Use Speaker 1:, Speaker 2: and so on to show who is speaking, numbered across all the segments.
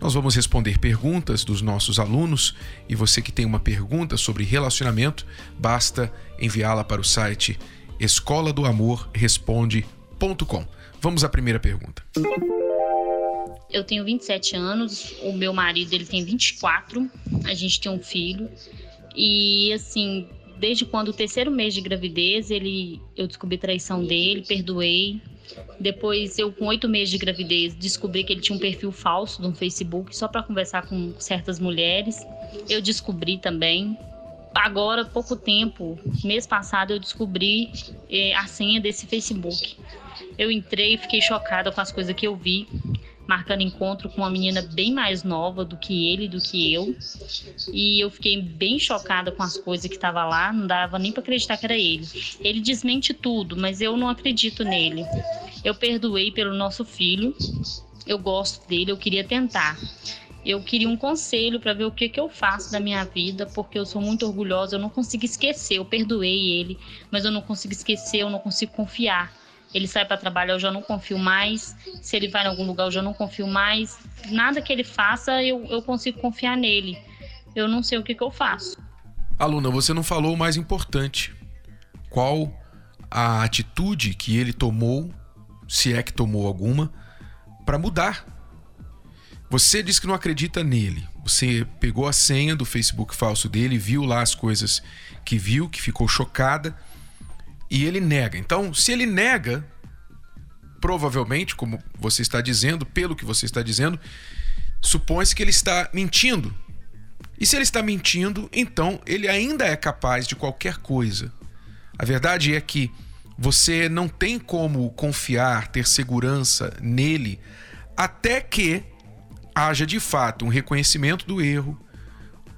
Speaker 1: Nós vamos responder perguntas dos nossos alunos e você que tem uma pergunta sobre relacionamento, basta enviá-la para o site escola do amor responde.com. Vamos à primeira pergunta.
Speaker 2: Eu tenho 27 anos, o meu marido ele tem 24, a gente tem um filho e assim, desde quando o terceiro mês de gravidez, ele eu descobri traição dele, perdoei, depois, eu, com oito meses de gravidez, descobri que ele tinha um perfil falso no Facebook só para conversar com certas mulheres. Eu descobri também. Agora, pouco tempo, mês passado, eu descobri eh, a senha desse Facebook. Eu entrei e fiquei chocada com as coisas que eu vi marcando encontro com uma menina bem mais nova do que ele, do que eu. E eu fiquei bem chocada com as coisas que estava lá, não dava nem para acreditar que era ele. Ele desmente tudo, mas eu não acredito nele. Eu perdoei pelo nosso filho. Eu gosto dele, eu queria tentar. Eu queria um conselho para ver o que, que eu faço da minha vida, porque eu sou muito orgulhosa, eu não consigo esquecer. Eu perdoei ele, mas eu não consigo esquecer, eu não consigo confiar ele sai para trabalhar, eu já não confio mais. Se ele vai em algum lugar, eu já não confio mais. Nada que ele faça, eu, eu consigo confiar nele. Eu não sei o que, que eu faço.
Speaker 1: Aluna, você não falou o mais importante. Qual a atitude que ele tomou, se é que tomou alguma, para mudar? Você disse que não acredita nele. Você pegou a senha do Facebook falso dele, viu lá as coisas que viu, que ficou chocada e ele nega. Então, se ele nega, provavelmente, como você está dizendo, pelo que você está dizendo, supõe-se que ele está mentindo. E se ele está mentindo, então ele ainda é capaz de qualquer coisa. A verdade é que você não tem como confiar, ter segurança nele, até que haja de fato um reconhecimento do erro,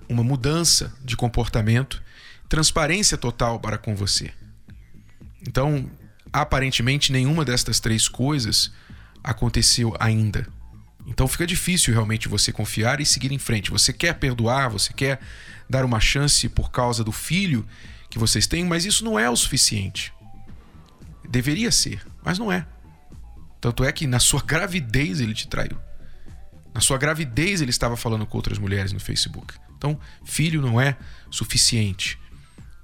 Speaker 1: uma mudança de comportamento, transparência total para com você. Então, aparentemente, nenhuma destas três coisas aconteceu ainda. Então fica difícil realmente você confiar e seguir em frente. Você quer perdoar, você quer dar uma chance por causa do filho que vocês têm, mas isso não é o suficiente. Deveria ser, mas não é. Tanto é que na sua gravidez ele te traiu. Na sua gravidez ele estava falando com outras mulheres no Facebook. Então, filho não é suficiente,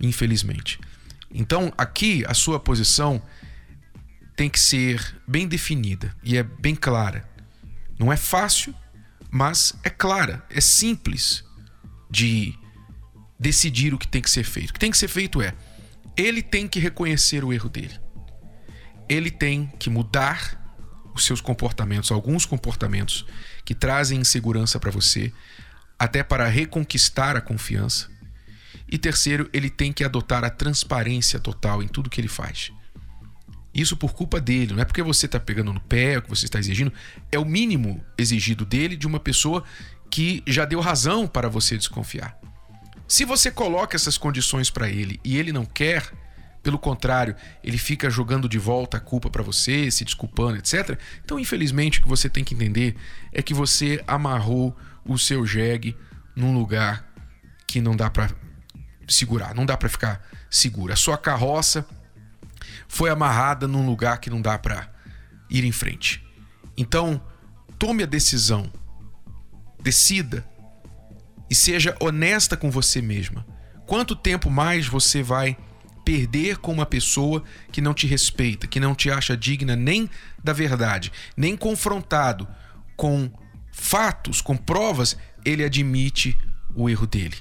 Speaker 1: infelizmente. Então, aqui a sua posição tem que ser bem definida e é bem clara. Não é fácil, mas é clara, é simples de decidir o que tem que ser feito. O que tem que ser feito é: ele tem que reconhecer o erro dele. Ele tem que mudar os seus comportamentos, alguns comportamentos que trazem insegurança para você, até para reconquistar a confiança. E terceiro, ele tem que adotar a transparência total em tudo que ele faz. Isso por culpa dele, não é porque você está pegando no pé, o que você está exigindo, é o mínimo exigido dele de uma pessoa que já deu razão para você desconfiar. Se você coloca essas condições para ele e ele não quer, pelo contrário, ele fica jogando de volta a culpa para você, se desculpando, etc. Então, infelizmente, o que você tem que entender é que você amarrou o seu jegue num lugar que não dá para segurar, não dá para ficar segura. A sua carroça foi amarrada num lugar que não dá para ir em frente. Então, tome a decisão, decida e seja honesta com você mesma. Quanto tempo mais você vai perder com uma pessoa que não te respeita, que não te acha digna nem da verdade, nem confrontado com fatos, com provas, ele admite o erro dele.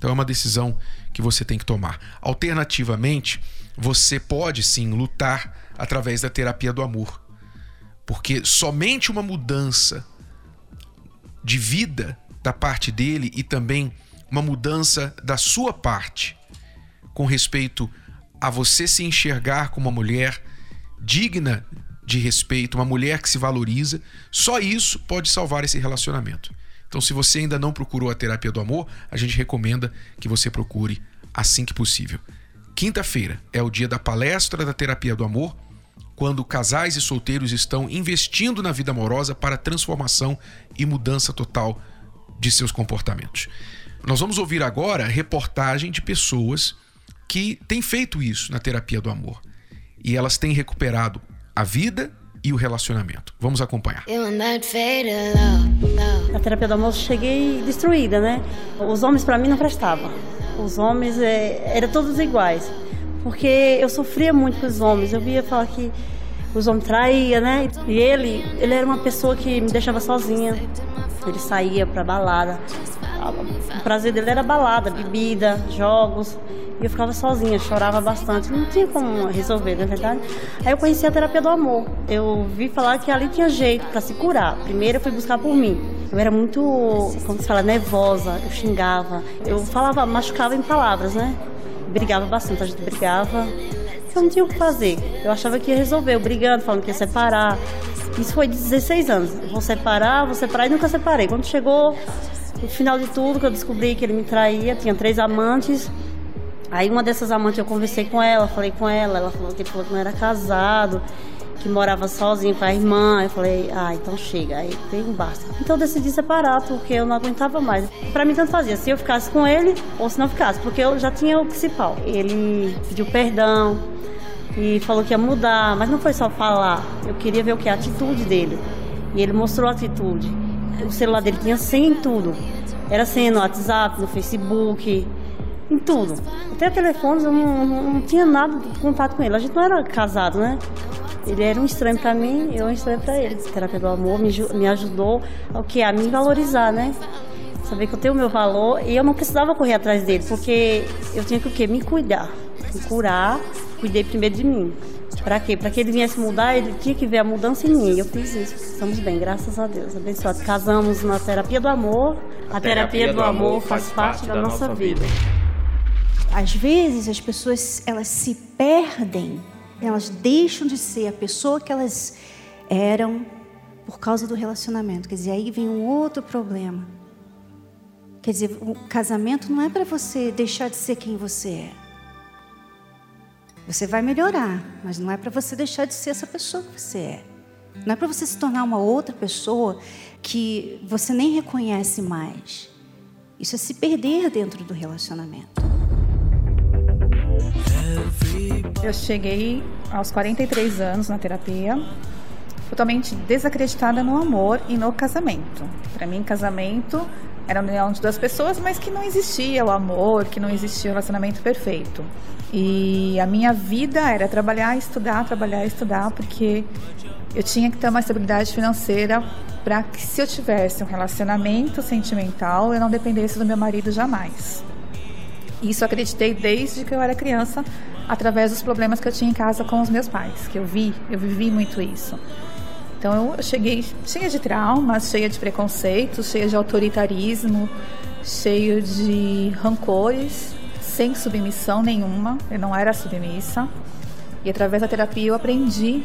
Speaker 1: Então é uma decisão que você tem que tomar. Alternativamente, você pode sim lutar através da terapia do amor. Porque somente uma mudança de vida da parte dele e também uma mudança da sua parte com respeito a você se enxergar como uma mulher digna de respeito, uma mulher que se valoriza, só isso pode salvar esse relacionamento. Então, se você ainda não procurou a terapia do amor, a gente recomenda que você procure assim que possível. Quinta-feira é o dia da palestra da terapia do amor, quando casais e solteiros estão investindo na vida amorosa para transformação e mudança total de seus comportamentos. Nós vamos ouvir agora reportagem de pessoas que têm feito isso na terapia do amor. E elas têm recuperado a vida e o relacionamento. Vamos acompanhar.
Speaker 3: Na terapia do amor cheguei destruída, né? Os homens para mim não prestavam. Os homens é, eram todos iguais. Porque eu sofria muito com os homens. Eu via falar que os homens traíam, né? E ele, ele era uma pessoa que me deixava sozinha. Ele saía pra balada. O prazer dele era balada, bebida, jogos. E eu ficava sozinha, chorava bastante. Não tinha como resolver, na é verdade. Aí eu conheci a terapia do amor. Eu vi falar que ali tinha jeito para se curar. Primeiro eu fui buscar por mim. Eu era muito, como se fala, nervosa. Eu xingava. Eu falava, machucava em palavras, né? Brigava bastante, a gente brigava. Eu não tinha o que fazer. Eu achava que ia resolver, eu brigando, falando que ia separar. Isso foi de 16 anos. Vou separar, vou separar e nunca separei. Quando chegou no final de tudo, que eu descobri que ele me traía, tinha três amantes. Aí uma dessas amantes eu conversei com ela, falei com ela, ela falou que falou que não era casado, que morava sozinho com a irmã. Eu falei, ah, então chega, aí tem um basta. Então eu decidi separar, porque eu não aguentava mais. Para mim tanto fazia, se eu ficasse com ele ou se não ficasse, porque eu já tinha o principal. Ele pediu perdão e falou que ia mudar, mas não foi só falar, eu queria ver o que? A atitude dele. E ele mostrou a atitude. O celular dele tinha senha em tudo. Era senha no WhatsApp, no Facebook, em tudo. Até telefones, eu não, não, não, tinha nada de contato com ele. A gente não era casado, né? Ele era um estranho para mim, eu um estranho para ele. A terapia do amor me, me ajudou ao que a me valorizar, né? Saber que eu tenho o meu valor e eu não precisava correr atrás dele, porque eu tinha que o quê? Me cuidar, me curar. Cuidei primeiro de mim. Para quê? Para que ele viesse mudar, ele tinha que ver a mudança em mim. Eu fiz isso. Estamos bem, graças a Deus. Abençoado. Casamos na terapia do amor. A, a terapia, terapia, do, amor faz parte da, da nossa vida. vida.
Speaker 4: Às vezes as pessoas elas se perdem, elas deixam de ser a pessoa que elas eram por causa do relacionamento. Quer dizer, aí vem um outro problema. Quer dizer, o casamento não é para você deixar de ser quem você é. Você vai melhorar, mas não é para você deixar de ser essa pessoa que você é. Não é para você se tornar uma outra pessoa que você nem reconhece mais. Isso é se perder dentro do relacionamento.
Speaker 5: Eu cheguei aos 43 anos na terapia, totalmente desacreditada no amor e no casamento. Para mim, casamento era a união de duas pessoas, mas que não existia o amor, que não existia o relacionamento perfeito. E a minha vida era trabalhar, estudar, trabalhar, estudar, porque eu tinha que ter uma estabilidade financeira para que se eu tivesse um relacionamento sentimental, eu não dependesse do meu marido jamais. Isso acreditei desde que eu era criança, através dos problemas que eu tinha em casa com os meus pais, que eu vi, eu vivi muito isso. Então eu cheguei cheia de traumas, cheia de preconceitos, cheia de autoritarismo, cheio de rancores, sem submissão nenhuma, eu não era submissa. E através da terapia eu aprendi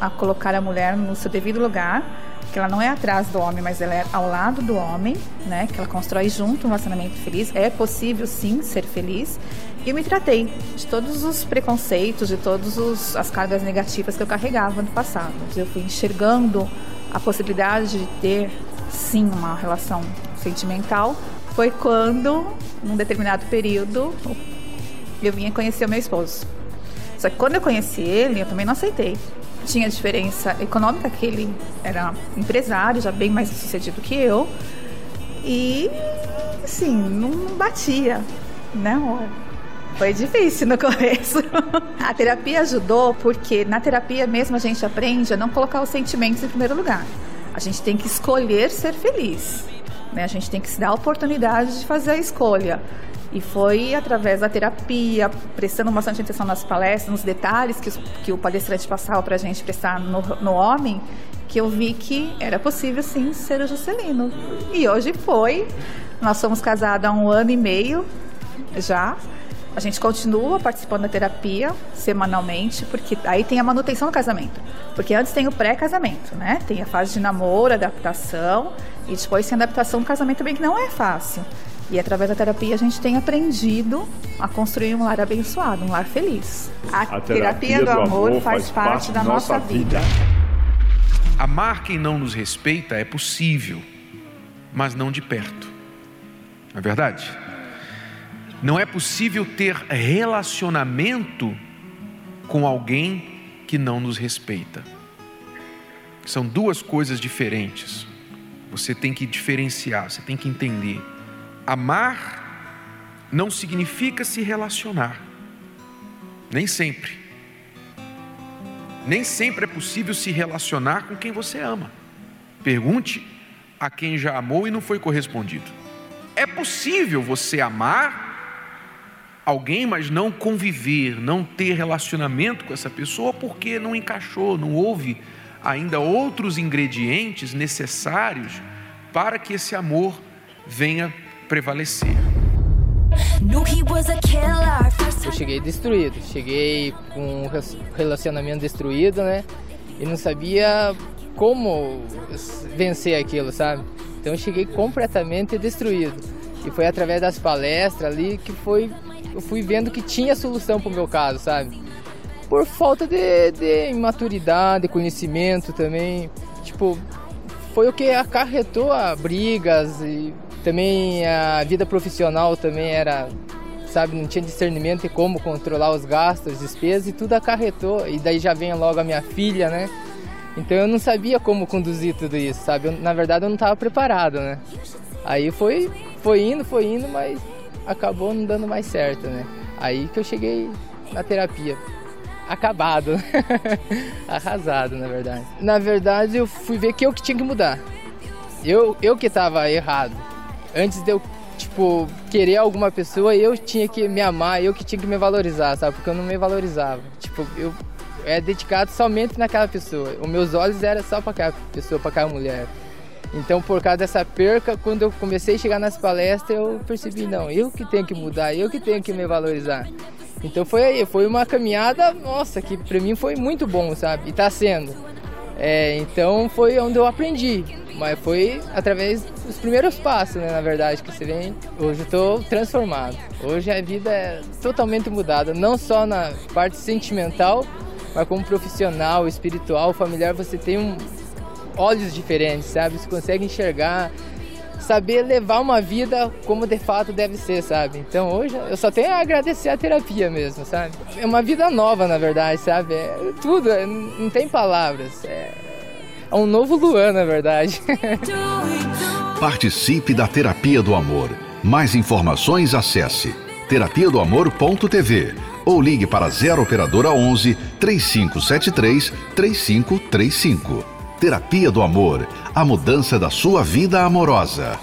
Speaker 5: a colocar a mulher no seu devido lugar que ela não é atrás do homem, mas ela é ao lado do homem, né? Que ela constrói junto um relacionamento feliz. É possível sim ser feliz. E me tratei de todos os preconceitos, de todas as cargas negativas que eu carregava no passado. Eu fui enxergando a possibilidade de ter sim uma relação sentimental. Foi quando, num determinado período, eu vinha conhecer o meu esposo. Só que quando eu conheci ele, eu também não aceitei tinha diferença econômica, que ele era empresário, já bem mais sucedido que eu. E, assim, não batia, né? Foi difícil no começo. a terapia ajudou porque na terapia mesmo a gente aprende a não colocar os sentimentos em primeiro lugar. A gente tem que escolher ser feliz. Né? A gente tem que se dar a oportunidade de fazer a escolha. E foi através da terapia, prestando bastante atenção nas palestras, nos detalhes que, que o palestrante passava para a gente prestar no, no homem, que eu vi que era possível sim ser o Juscelino. E hoje foi. Nós somos casados há um ano e meio já. A gente continua participando da terapia semanalmente, porque aí tem a manutenção do casamento. Porque antes tem o pré-casamento, né? Tem a fase de namoro, adaptação, e depois tem a adaptação do casamento também, que não é fácil. E através da terapia a gente tem aprendido a construir um lar abençoado, um lar feliz. A, a terapia, terapia, do, amor, amor faz, parte, parte da nossa vida. vida.
Speaker 1: Amar quem não nos respeita é possível, mas não de perto. Não é verdade? Não é possível ter relacionamento com alguém que não nos respeita. São duas coisas diferentes. Você tem que diferenciar, você tem que entender. Amar não significa se relacionar. Nem sempre. Nem sempre é possível se relacionar com quem você ama. Pergunte a quem já amou e não foi correspondido. É possível você amar alguém, mas não conviver, não ter relacionamento com essa pessoa porque não encaixou, não houve ainda outros ingredientes necessários para que esse amor venha prevalecer.
Speaker 6: Eu cheguei destruído, cheguei com um relacionamento destruído, né? E não sabia como vencer aquilo, sabe? Então eu cheguei completamente destruído. E foi através das palestras ali que foi eu fui vendo que tinha solução para o meu caso, sabe? Por falta de, de imaturidade, conhecimento também. Tipo, foi o que acarretou a brigas e também a vida profissional também era, sabe, não tinha discernimento de como controlar os gastos, despesas e tudo acarretou. E daí já vem logo a minha filha, né? Então eu não sabia como conduzir tudo isso, sabe? Eu, na verdade eu não estava preparado, né? Aí foi, foi indo, foi indo, mas acabou não dando mais certo, né? Aí que eu cheguei na terapia. Acabado, arrasado, na verdade. Na verdade, eu fui ver que eu que tinha que mudar. Eu, eu que estava errado antes de eu, tipo, querer alguma pessoa, eu tinha que me amar, eu que tinha que me valorizar, sabe? Porque eu não me valorizava. Tipo, eu é dedicado somente naquela pessoa. Os meus olhos eram só para aquela pessoa, para aquela mulher. Então, por causa dessa perca, quando eu comecei a chegar nas palestras, eu percebi, não, eu que tenho que mudar, eu que tenho que me valorizar. Então foi aí, foi uma caminhada, nossa, que para mim foi muito bom, sabe? E tá sendo. É, então foi onde eu aprendi. Mas foi através dos primeiros passos, né, na verdade, que você vem. Hoje eu estou transformado. Hoje a vida é totalmente mudada, não só na parte sentimental, mas como profissional, espiritual, familiar, você tem um, olhos diferentes, sabe? Você consegue enxergar, saber levar uma vida como de fato deve ser, sabe? Então hoje eu só tenho a agradecer a terapia mesmo, sabe? É uma vida nova, na verdade, sabe? É tudo, é, não tem palavras. É, é um novo Luan, na verdade.
Speaker 7: Participe da Terapia do Amor. Mais informações acesse terapia do amor.tv ou ligue para 0 operadora 11 3573 3535. Terapia do Amor, a mudança da sua vida amorosa.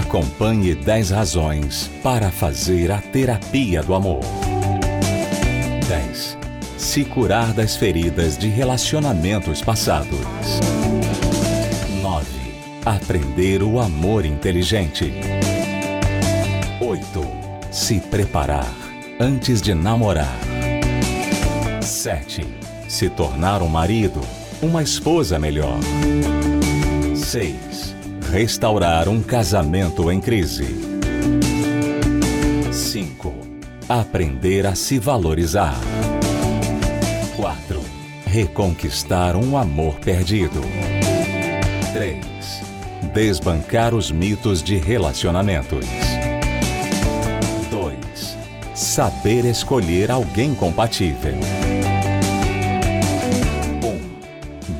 Speaker 7: Acompanhe 10 razões para fazer a terapia do amor. 10. Se curar das feridas de relacionamentos passados. 9. Aprender o amor inteligente. 8. Se preparar antes de namorar. 7. Se tornar um marido, uma esposa melhor. 6. Restaurar um casamento em crise. 5 Aprender a se valorizar. 4. Reconquistar um amor perdido. 3. Desbancar os mitos de relacionamentos. 2. Saber escolher alguém compatível.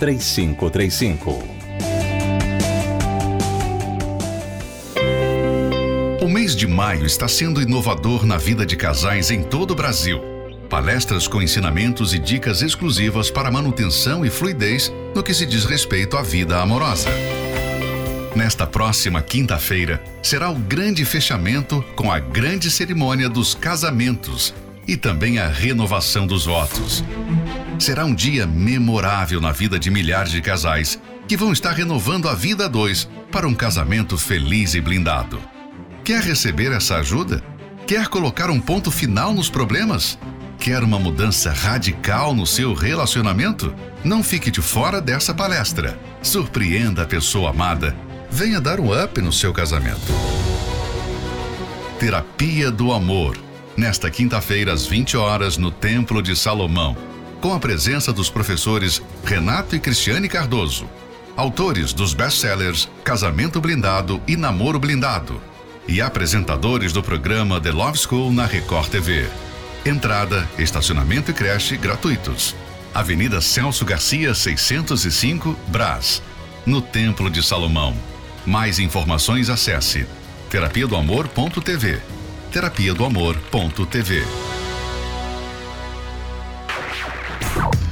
Speaker 7: 3535.
Speaker 8: mês de maio está sendo inovador na vida de casais em todo o Brasil. Palestras com ensinamentos e dicas exclusivas para manutenção e fluidez no que se diz respeito à vida amorosa. Nesta próxima quinta-feira será o grande fechamento com a grande cerimônia dos casamentos e também a renovação dos votos. Será um dia memorável na vida de milhares de casais que vão estar renovando a vida a dois para um casamento feliz e blindado. Quer receber essa ajuda? Quer colocar um ponto final nos problemas? Quer uma mudança radical no seu relacionamento? Não fique de fora dessa palestra. Surpreenda a pessoa amada. Venha dar um up no seu casamento. Terapia do Amor. Nesta quinta-feira, às 20 horas, no Templo de Salomão. Com a presença dos professores Renato e Cristiane Cardoso. Autores dos best-sellers Casamento Blindado e Namoro Blindado e apresentadores do programa The Love School na Record TV. Entrada, estacionamento e creche gratuitos. Avenida Celso Garcia, 605, Brás, no Templo de Salomão. Mais informações acesse terapia do amor.tv. Terapia do amor.tv.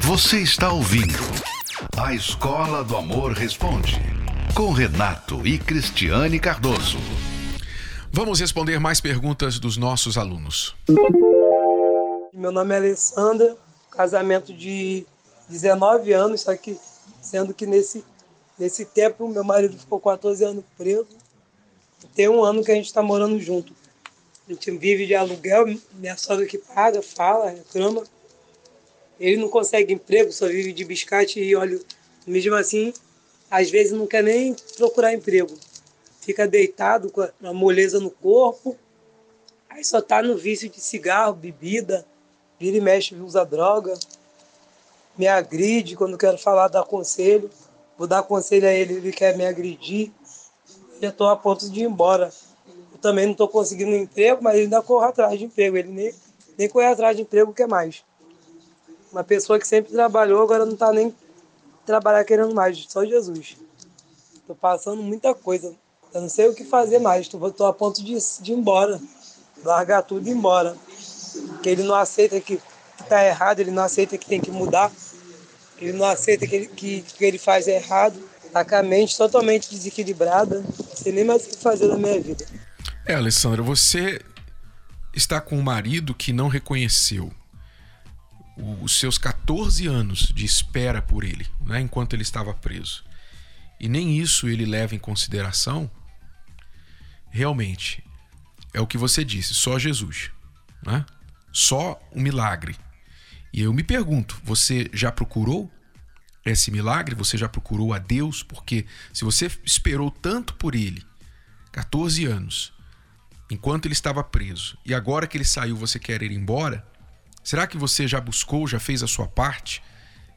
Speaker 8: Você está ouvindo A Escola do Amor Responde com Renato e Cristiane Cardoso.
Speaker 1: Vamos responder mais perguntas dos nossos alunos.
Speaker 9: Meu nome é Alessandra, casamento de 19 anos, só que sendo que nesse, nesse tempo meu marido ficou 14 anos preso. Tem um ano que a gente está morando junto. A gente vive de aluguel, minha sogra que paga, fala, reclama. Ele não consegue emprego, só vive de biscate e óleo. Mesmo assim, às vezes não quer nem procurar emprego. Fica deitado com a moleza no corpo, aí só tá no vício de cigarro, bebida, vira e mexe, usa droga, me agride quando quero falar, dar conselho, vou dar conselho a ele, ele quer me agredir, já estou a ponto de ir embora. Eu também não estou conseguindo emprego, mas ele ainda corre atrás de emprego, ele nem, nem corre atrás de emprego, quer mais. Uma pessoa que sempre trabalhou, agora não está nem trabalhar querendo mais, só Jesus. Estou passando muita coisa. Eu não sei o que fazer mais. Estou a ponto de, de ir embora. Largar tudo e ir embora. Porque ele não aceita que está errado, ele não aceita que tem que mudar. Ele não aceita que, ele, que, que ele faz errado. Está com a mente totalmente desequilibrada. Não sei nem mais o que fazer na minha vida.
Speaker 1: É, Alessandra, você está com um marido que não reconheceu os seus 14 anos de espera por ele, né, enquanto ele estava preso. E nem isso ele leva em consideração realmente é o que você disse, só Jesus, né? Só um milagre. E eu me pergunto, você já procurou esse milagre? Você já procurou a Deus? Porque se você esperou tanto por ele, 14 anos, enquanto ele estava preso, e agora que ele saiu, você quer ir embora, será que você já buscou, já fez a sua parte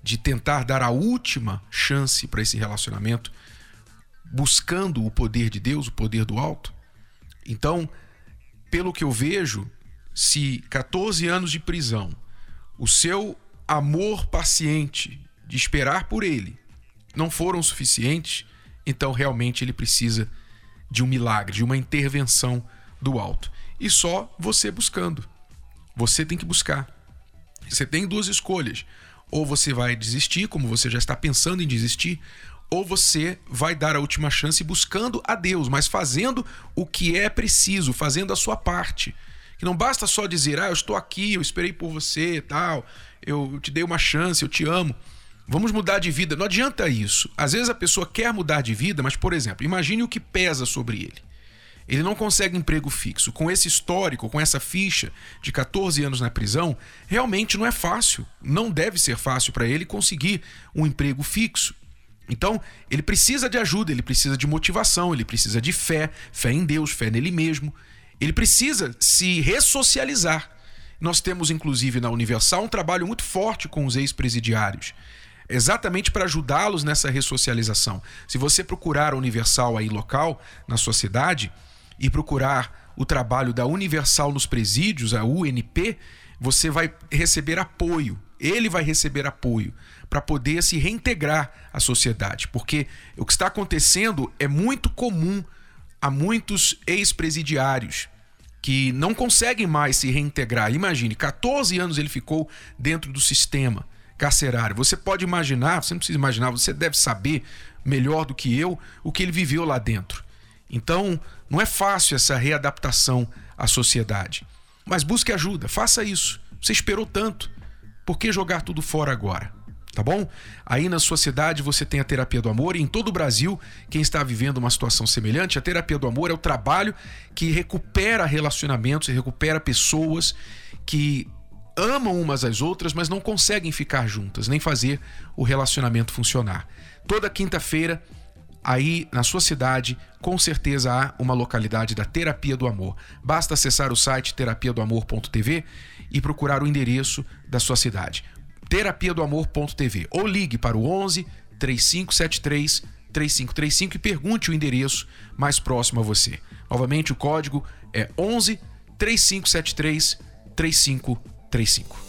Speaker 1: de tentar dar a última chance para esse relacionamento, buscando o poder de Deus, o poder do alto? Então, pelo que eu vejo, se 14 anos de prisão, o seu amor paciente de esperar por ele não foram suficientes, então realmente ele precisa de um milagre, de uma intervenção do alto. E só você buscando. Você tem que buscar. Você tem duas escolhas. Ou você vai desistir, como você já está pensando em desistir, ou você vai dar a última chance buscando a Deus, mas fazendo o que é preciso, fazendo a sua parte. Que não basta só dizer, ah, eu estou aqui, eu esperei por você, tal, eu te dei uma chance, eu te amo. Vamos mudar de vida. Não adianta isso. Às vezes a pessoa quer mudar de vida, mas, por exemplo, imagine o que pesa sobre ele. Ele não consegue emprego fixo. Com esse histórico, com essa ficha de 14 anos na prisão, realmente não é fácil. Não deve ser fácil para ele conseguir um emprego fixo. Então, ele precisa de ajuda, ele precisa de motivação, ele precisa de fé, fé em Deus, fé nele mesmo. Ele precisa se ressocializar. Nós temos, inclusive, na Universal, um trabalho muito forte com os ex-presidiários, exatamente para ajudá-los nessa ressocialização. Se você procurar a Universal aí local, na sua cidade, e procurar o trabalho da Universal nos presídios, a UNP, você vai receber apoio. Ele vai receber apoio para poder se reintegrar à sociedade. Porque o que está acontecendo é muito comum há muitos ex-presidiários que não conseguem mais se reintegrar. Imagine, 14 anos ele ficou dentro do sistema carcerário. Você pode imaginar, você não precisa imaginar, você deve saber melhor do que eu o que ele viveu lá dentro. Então, não é fácil essa readaptação à sociedade. Mas busque ajuda, faça isso. Você esperou tanto. Por que jogar tudo fora agora? Tá bom? Aí na sua cidade você tem a terapia do amor e em todo o Brasil, quem está vivendo uma situação semelhante, a terapia do amor é o trabalho que recupera relacionamentos e recupera pessoas que amam umas às outras, mas não conseguem ficar juntas, nem fazer o relacionamento funcionar. Toda quinta-feira, aí na sua cidade, com certeza há uma localidade da Terapia do Amor. Basta acessar o site terapiadoamor.tv e procurar o endereço da sua cidade. terapiadoamor.tv ou ligue para o 11 3573 3535 e pergunte o endereço mais próximo a você. Novamente, o código é 11 3573 3535.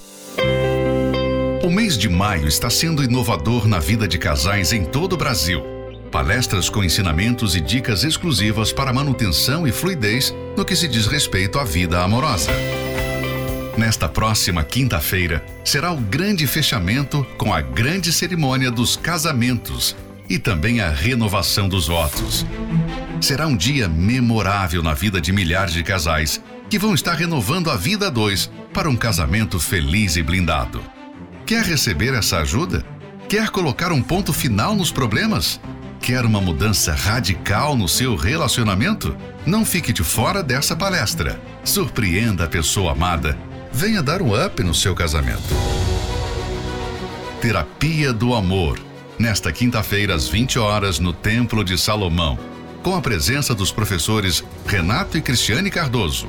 Speaker 8: O mês de maio está sendo inovador na vida de casais em todo o Brasil. Palestras com ensinamentos e dicas exclusivas para manutenção e fluidez no que se diz respeito à vida amorosa. Nesta próxima quinta-feira será o grande fechamento com a grande cerimônia dos casamentos e também a renovação dos votos. Será um dia memorável na vida de milhares de casais que vão estar renovando a vida a dois para um casamento feliz e blindado. Quer receber essa ajuda? Quer colocar um ponto final nos problemas? Quer uma mudança radical no seu relacionamento? Não fique de fora dessa palestra. Surpreenda a pessoa amada venha dar um up no seu casamento. Terapia do Amor, nesta quinta-feira às 20 horas no Templo de Salomão, com a presença dos professores Renato e Cristiane Cardoso,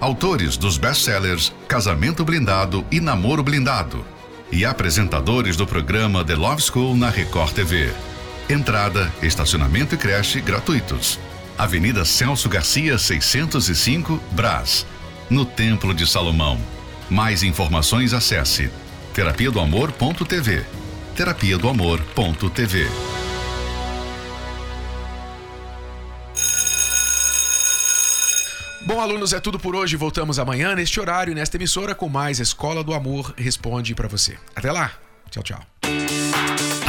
Speaker 8: autores dos best-sellers Casamento Blindado e Namoro Blindado, e apresentadores do programa The Love School na Record TV. Entrada, estacionamento e creche gratuitos. Avenida Celso Garcia, 605, Brás, no Templo de Salomão. Mais informações acesse terapia do amor.tv. Terapia do amor.tv.
Speaker 1: Bom, alunos, é tudo por hoje. Voltamos amanhã neste horário, nesta emissora, com mais Escola do Amor Responde para você. Até lá. Tchau, tchau.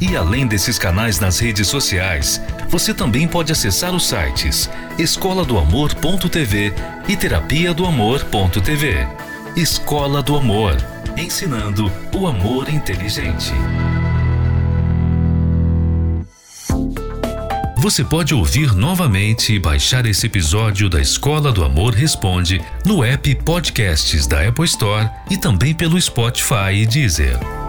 Speaker 10: E além desses canais nas redes sociais, você também pode acessar os sites escola do amor.tv e terapia do amor.tv. Escola do Amor ensinando o amor inteligente. Você pode ouvir novamente e baixar esse episódio da Escola do Amor Responde no app Podcasts da Apple Store e também pelo Spotify e Deezer.